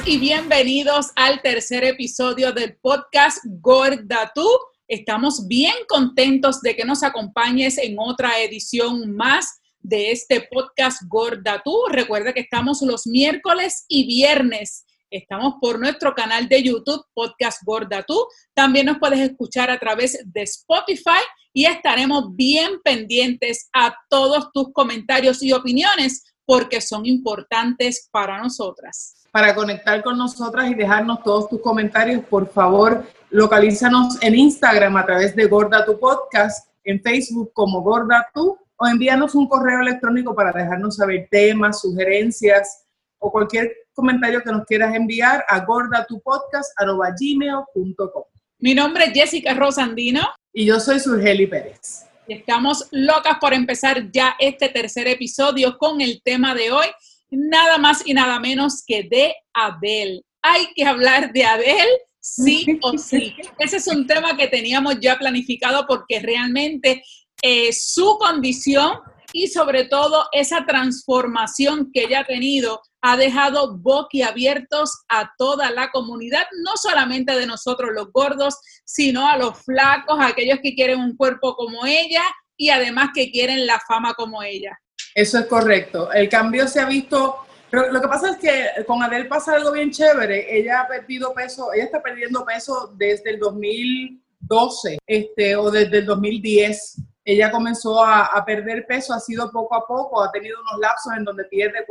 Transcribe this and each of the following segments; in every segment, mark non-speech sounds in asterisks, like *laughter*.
Y bienvenidos al tercer episodio del podcast Gorda Tú. Estamos bien contentos de que nos acompañes en otra edición más de este podcast Gorda Tú. Recuerda que estamos los miércoles y viernes. Estamos por nuestro canal de YouTube, Podcast Gorda Tú. También nos puedes escuchar a través de Spotify y estaremos bien pendientes a todos tus comentarios y opiniones porque son importantes para nosotras. Para conectar con nosotras y dejarnos todos tus comentarios, por favor, localízanos en Instagram a través de Gorda Tu Podcast, en Facebook como Gorda Tu, o envíanos un correo electrónico para dejarnos saber temas, sugerencias o cualquier comentario que nos quieras enviar a gordatupodcast.com. Mi nombre es Jessica Rosandino. Y yo soy Surgeli Pérez. Estamos locas por empezar ya este tercer episodio con el tema de hoy, nada más y nada menos que de Adele. Hay que hablar de Adele sí o sí. *laughs* Ese es un tema que teníamos ya planificado porque realmente eh, su condición y sobre todo esa transformación que ella ha tenido ha dejado boquiabiertos a toda la comunidad, no solamente de nosotros los gordos, sino a los flacos, a aquellos que quieren un cuerpo como ella y además que quieren la fama como ella. Eso es correcto. El cambio se ha visto, lo que pasa es que con Adele pasa algo bien chévere. Ella ha perdido peso, ella está perdiendo peso desde el 2012 este, o desde el 2010 ella comenzó a, a, perder peso, ha sido poco a poco, ha tenido unos lapsos en donde pierde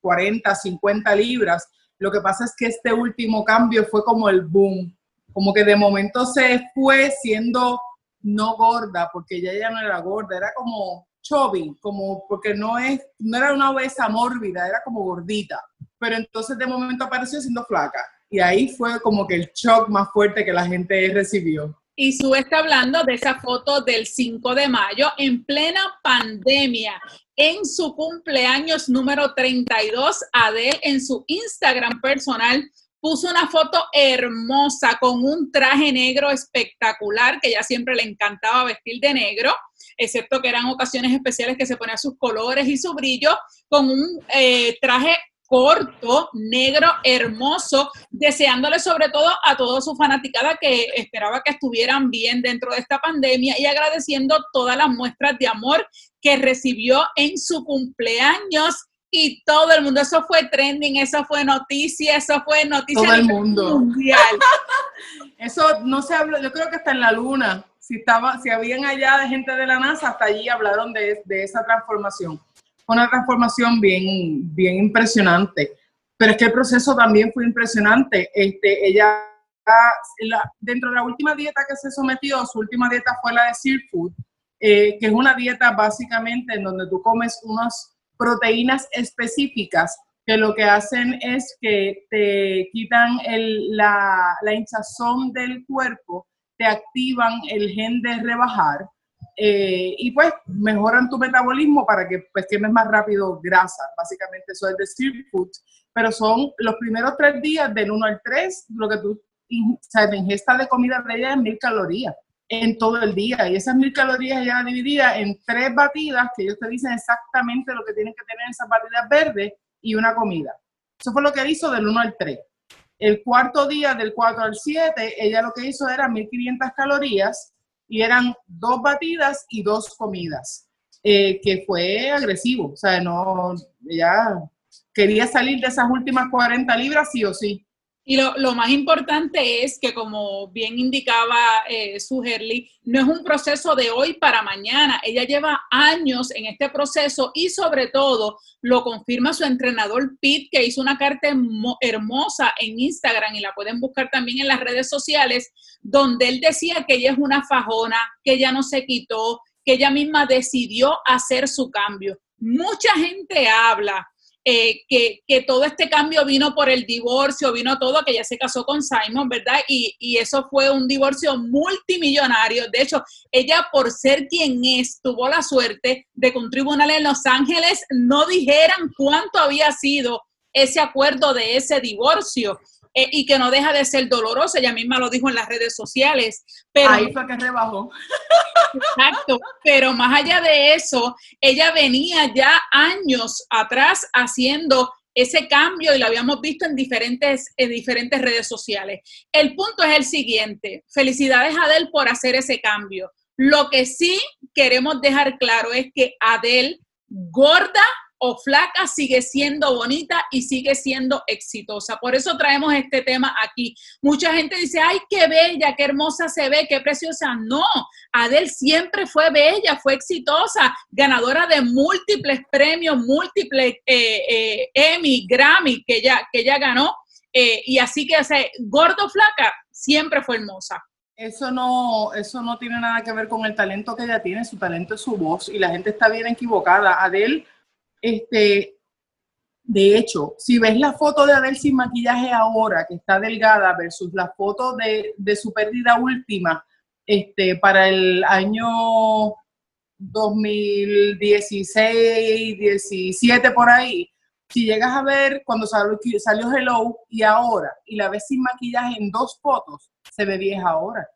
40, 50 libras. Lo que pasa es que este último cambio fue como el boom, como que de momento se fue siendo no gorda, porque ella ya no era gorda, era como chubby, como porque no es no era una obesa mórbida, era como gordita. Pero entonces de momento apareció siendo flaca y ahí fue como que el shock más fuerte que la gente recibió. Y su está hablando de esa foto del 5 de mayo en plena pandemia. En su cumpleaños número 32, Adele en su Instagram personal puso una foto hermosa con un traje negro espectacular que ya siempre le encantaba vestir de negro, excepto que eran ocasiones especiales que se ponía sus colores y su brillo, con un eh, traje corto, negro, hermoso, deseándole sobre todo a toda su fanaticada que esperaba que estuvieran bien dentro de esta pandemia y agradeciendo todas las muestras de amor que recibió en su cumpleaños y todo el mundo, eso fue trending, eso fue noticia, eso fue noticia todo el mundo. mundial. *laughs* eso no se habló, yo creo que está en la luna. Si estaba, si habían allá de gente de la NASA, hasta allí hablaron de, de esa transformación una transformación bien, bien impresionante. Pero es que el proceso también fue impresionante. Este, ella, dentro de la última dieta que se sometió, su última dieta fue la de Seafood, Food, eh, que es una dieta básicamente en donde tú comes unas proteínas específicas que lo que hacen es que te quitan la, la hinchazón del cuerpo, te activan el gen de rebajar eh, y pues mejoran tu metabolismo para que pues quemes más rápido grasa. Básicamente eso es de Food. Pero son los primeros tres días del 1 al 3, lo que tú o sea, ingesta de comida de ella es mil calorías en todo el día. Y esas mil calorías ya divididas en tres batidas que ellos te dicen exactamente lo que tienen que tener esas batidas verdes y una comida. Eso fue lo que hizo del 1 al 3. El cuarto día, del 4 al 7, ella lo que hizo era 1500 calorías y eran dos batidas y dos comidas, eh, que fue agresivo, o sea, no, ya quería salir de esas últimas 40 libras sí o sí. Y lo, más importante es que, como bien indicaba eh, su no es un proceso de hoy para mañana. Ella lleva años en este proceso y sobre todo lo confirma su entrenador Pete, que hizo una carta hermosa en Instagram y la pueden buscar también en las redes sociales, donde él decía que ella es una fajona, que ella no se quitó, que ella misma decidió hacer su cambio. Mucha gente habla eh, que, que, todo este cambio vino por el divorcio, vino todo, que ella se casó con Simon, ¿verdad? Y, y, eso fue un divorcio multimillonario. De hecho, ella por ser quien es, tuvo la suerte de que un tribunal en Los Ángeles no dijeran cuánto había sido ese acuerdo de ese divorcio. Eh, y que no deja de ser doloroso, ella misma lo dijo en las redes sociales. Pero, Ahí fue que rebajó. Exacto, pero más allá de eso, ella venía ya años atrás haciendo ese cambio y lo habíamos visto en diferentes, en diferentes redes sociales. El punto es el siguiente. Felicidades a Adel por hacer ese cambio. Lo que sí queremos dejar claro es que Adel, gorda o flaca sigue siendo bonita y sigue siendo exitosa. Por eso traemos este tema aquí. Mucha gente dice, ay, qué bella, qué hermosa se ve, qué preciosa. No, Adele siempre fue bella, fue exitosa, ganadora de múltiples premios, múltiples eh, eh, Emmy, Grammy que ella, que ganó. Eh, y así que, ese gordo, flaca, siempre fue hermosa. Eso no, eso no tiene nada que ver con el talento que ella tiene, su talento es su voz y la gente está bien equivocada. Adele este, de hecho, si ves la foto de Adele sin maquillaje ahora, que está delgada, versus la foto de, su pérdida última, este, para el año 2016, 17 por ahí, si llegas a ver cuando salió, salió Hello y ahora, y la ves sin maquillaje en dos fotos, se ve vieja ahora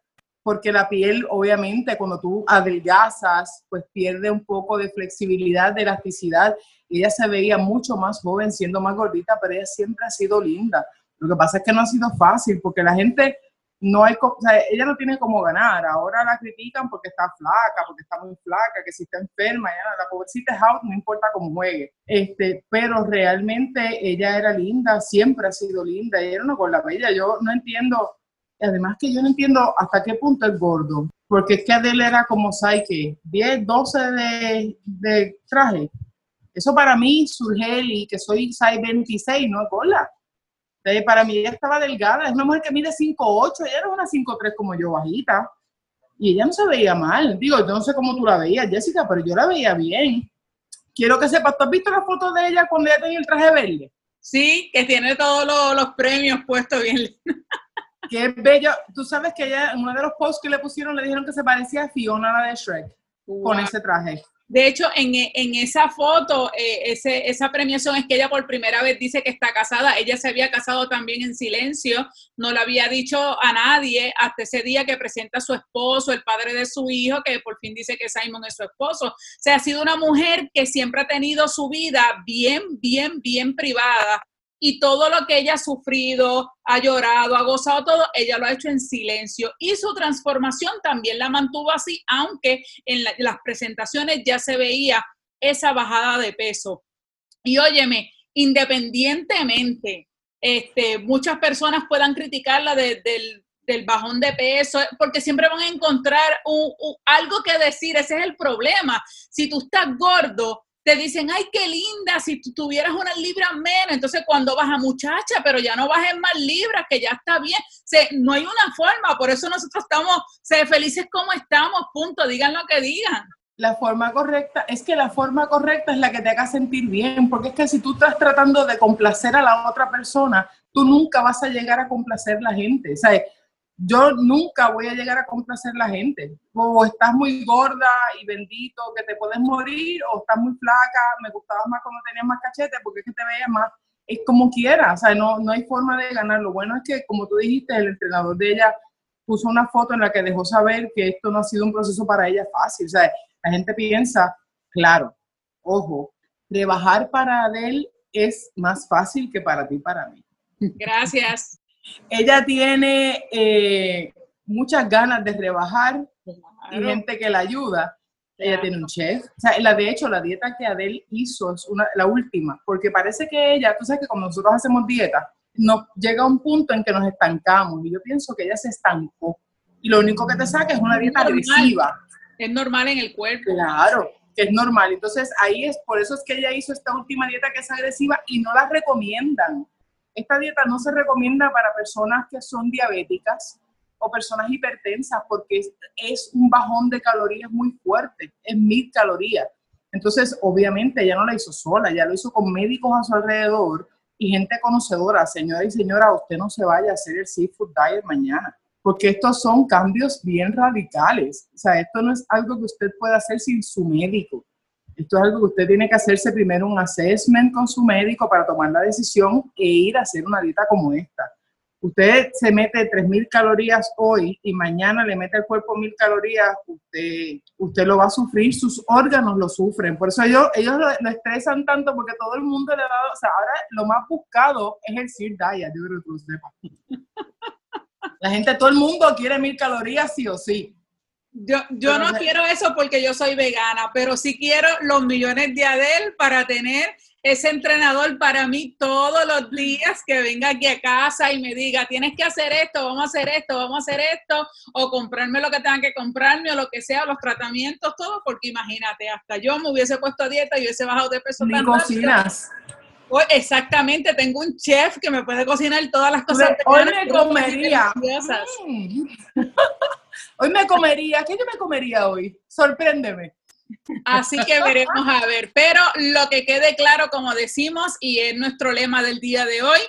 porque la piel, obviamente, cuando tú adelgazas, pues pierde un poco de flexibilidad, de elasticidad. Ella se veía mucho más joven siendo más gordita, pero ella siempre ha sido linda. Lo que pasa es que no ha sido fácil, porque la gente no hay, o sea, ella no tiene cómo ganar. Ahora la critican porque está flaca, porque está muy flaca, que si está enferma, ya la pobrecita es out, no importa cómo juegue. Este, pero realmente ella era linda, siempre ha sido linda, ella era una gorda bella. Yo no entiendo además que yo no entiendo hasta qué punto es gordo, porque es que Adele era como Saike, 10, 12 de, de, traje. Eso para mí, Surgeli, que soy size 26, no es gorda. para mí ella estaba delgada, es una mujer que mide 5'8, ella era una 5'3 como yo, bajita. Y ella no se veía mal. Digo, yo no sé cómo tú la veías, Jessica, pero yo la veía bien. Quiero que sepas, ¿tú has visto la foto de ella cuando ella tenía el traje verde? Sí, que tiene todos los, los premios puestos bien. *laughs* Qué bello. Tú sabes que ella, en uno de los posts que le pusieron, le dijeron que se parecía a Fiona, la de Shrek, con ese traje. De hecho, en, en esa foto, eh, ese, esa premiación es que ella por primera vez dice que está casada. Ella se había casado también en silencio, no le había dicho a nadie hasta ese día que presenta a su esposo, el padre de su hijo, que por fin dice que Simon es su esposo. O sea, ha sido una mujer que siempre ha tenido su vida bien, bien, bien privada y todo lo que ella ha sufrido, ha llorado, ha gozado todo, ella lo ha hecho en silencio. Y su transformación también la mantuvo así, aunque en, las presentaciones ya se veía esa bajada de peso. Y óyeme, independientemente, este, muchas personas puedan criticarla del, del, bajón de peso, porque siempre van a encontrar algo que decir, ese es el problema. Si tú estás gordo, te dicen, ay, qué linda, si tú tuvieras unas libras menos, entonces cuando vas a muchacha, pero ya no bajes más libras, que ya está bien. no hay una forma, por eso nosotros estamos sé, felices como estamos, punto, digan lo que digan. La forma correcta, es que la forma correcta es la que te haga sentir bien, porque es que si tú estás tratando de complacer a la otra persona, tú nunca vas a llegar a complacer a la gente. Sea, yo nunca voy a llegar a complacer a la gente. O estás muy gorda y bendito que te puedes morir, o estás muy flaca, me gustaba más cuando tenías más cachete porque es que te veías más. Es como quiera, o sea, no, no hay forma de ganar. Lo bueno es que, como tú dijiste, el entrenador de ella puso una foto en la que dejó saber que esto no ha sido un proceso para ella fácil. O sea, la gente piensa, claro, ojo, rebajar para Adele es más fácil que para ti para mí. Gracias. Ella tiene eh, muchas ganas de rebajar y gente que la ayuda. Ella tiene un chef. O sea, la, de hecho, la dieta que Adele hizo es una, la última, porque parece que ella, tú sabes que cuando nosotros hacemos dieta, nos llega un punto en que nos estancamos. Y yo pienso que ella se estancó. Y lo único que te saca es una dieta agresiva. Es normal en el cuerpo. Claro, que es normal. Entonces, ahí es, por eso es que ella hizo esta última dieta que es agresiva y no la recomiendan. Esta dieta no se recomienda para personas que son diabéticas o personas hipertensas porque es, un bajón de calorías muy fuerte, es mil calorías. Entonces, obviamente, ella no la hizo sola, ya lo hizo con médicos a su alrededor y gente conocedora. Señora y señora, usted no se vaya a hacer el seafood diet mañana, porque estos son cambios bien radicales. O sea, esto no es algo que usted pueda hacer sin su médico. Esto es algo que usted tiene que hacerse primero un assessment con su médico para tomar la decisión e ir a hacer una dieta como esta. usted se mete 3.000 calorías hoy y mañana le mete al cuerpo 1.000 calorías, usted, usted lo va a sufrir, sus órganos lo sufren. Por eso ellos, ellos lo, estresan tanto porque todo el mundo le dado, o sea, ahora lo más buscado es el Sir yo creo que lo La gente, todo el mundo quiere 1.000 calorías sí o sí. Yo, yo no quiero eso porque yo soy vegana, pero sí quiero los millones de Adel para tener ese entrenador para mí todos los días que venga aquí a casa y me diga, tienes que hacer esto, vamos a hacer esto, vamos a hacer esto, o comprarme lo que tengan que comprarme o lo que sea, los tratamientos, todo, porque imagínate, hasta yo me hubiese puesto a dieta y hubiese bajado de peso. Ni cocinas. Hoy, exactamente, tengo un chef que me puede cocinar todas las cosas. Hoy me comería. Hoy me comería. ¿Qué yo me comería hoy? Sorpréndeme. Así que veremos a ver. Pero lo que quede claro, como decimos, y es nuestro lema del día de hoy,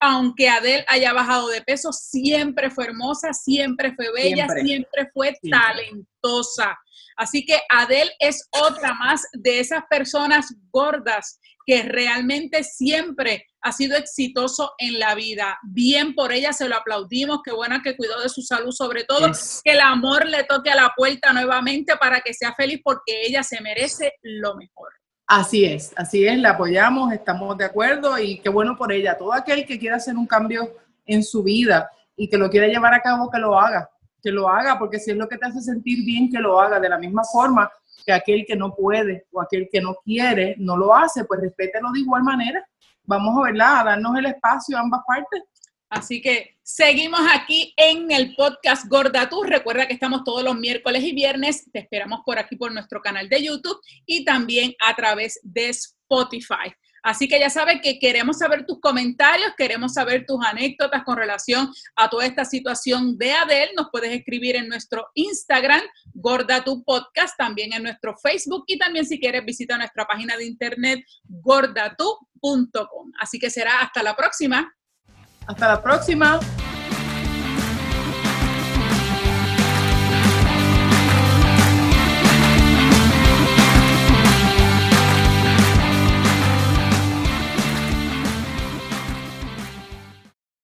aunque Adele haya bajado de peso, siempre fue hermosa, siempre fue bella, siempre, fue talentosa. Así que Adele es otra más de esas personas gordas que realmente siempre ha sido exitoso en la vida. Bien por ella, se lo aplaudimos, qué buena que cuidó de su salud sobre todo, que el amor le toque a la puerta nuevamente para que sea feliz porque ella se merece lo mejor. Así es, así es, la apoyamos, estamos de acuerdo y qué bueno por ella. Todo aquel que quiera hacer un cambio en su vida y que lo quiera llevar a cabo, que lo haga, que lo haga, porque si es lo que te hace sentir bien, que lo haga de la misma forma que aquel que no puede o aquel que no quiere no lo hace, pues respételo de igual manera. Vamos a verla, a darnos el espacio a ambas partes. Así que seguimos aquí en el podcast Gorda Tú. Recuerda que estamos todos los miércoles y viernes. Te esperamos por aquí por nuestro canal de YouTube y también a través de Spotify. Así que ya sabes que queremos saber tus comentarios, queremos saber tus anécdotas con relación a toda esta situación de Adele. Nos puedes escribir en nuestro Instagram, Gorda tu Podcast, también en nuestro Facebook y también si quieres visita nuestra página de internet, gordatu.com. Así que será hasta la próxima. Hasta la próxima.